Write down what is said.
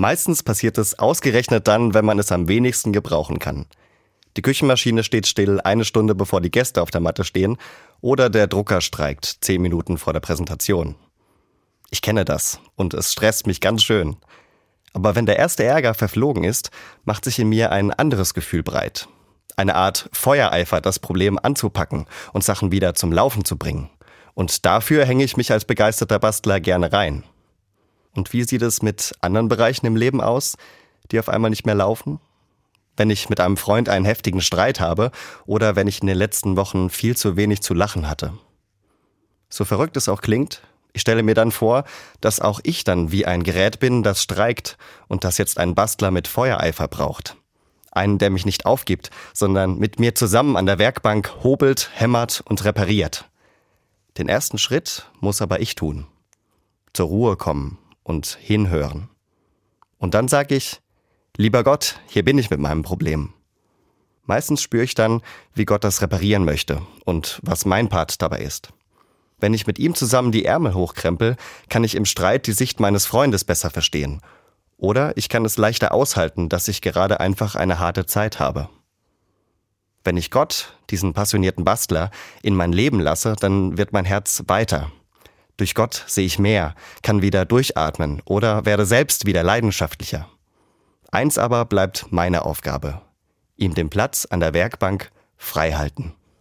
Meistens passiert es ausgerechnet dann, wenn man es am wenigsten gebrauchen kann. Die Küchenmaschine steht still eine Stunde bevor die Gäste auf der Matte stehen oder der Drucker streikt zehn Minuten vor der Präsentation. Ich kenne das und es stresst mich ganz schön. Aber wenn der erste Ärger verflogen ist, macht sich in mir ein anderes Gefühl breit. Eine Art Feuereifer, das Problem anzupacken und Sachen wieder zum Laufen zu bringen. Und dafür hänge ich mich als begeisterter Bastler gerne rein. Und wie sieht es mit anderen Bereichen im Leben aus, die auf einmal nicht mehr laufen? Wenn ich mit einem Freund einen heftigen Streit habe oder wenn ich in den letzten Wochen viel zu wenig zu lachen hatte. So verrückt es auch klingt, ich stelle mir dann vor, dass auch ich dann wie ein Gerät bin, das streikt und das jetzt einen Bastler mit Feuereifer braucht. Einen, der mich nicht aufgibt, sondern mit mir zusammen an der Werkbank hobelt, hämmert und repariert. Den ersten Schritt muss aber ich tun. Zur Ruhe kommen und hinhören. Und dann sage ich, lieber Gott, hier bin ich mit meinem Problem. Meistens spüre ich dann, wie Gott das reparieren möchte und was mein Part dabei ist. Wenn ich mit ihm zusammen die Ärmel hochkrempel, kann ich im Streit die Sicht meines Freundes besser verstehen. Oder ich kann es leichter aushalten, dass ich gerade einfach eine harte Zeit habe. Wenn ich Gott, diesen passionierten Bastler, in mein Leben lasse, dann wird mein Herz weiter. Durch Gott sehe ich mehr, kann wieder durchatmen oder werde selbst wieder leidenschaftlicher. Eins aber bleibt meine Aufgabe, ihm den Platz an der Werkbank frei halten.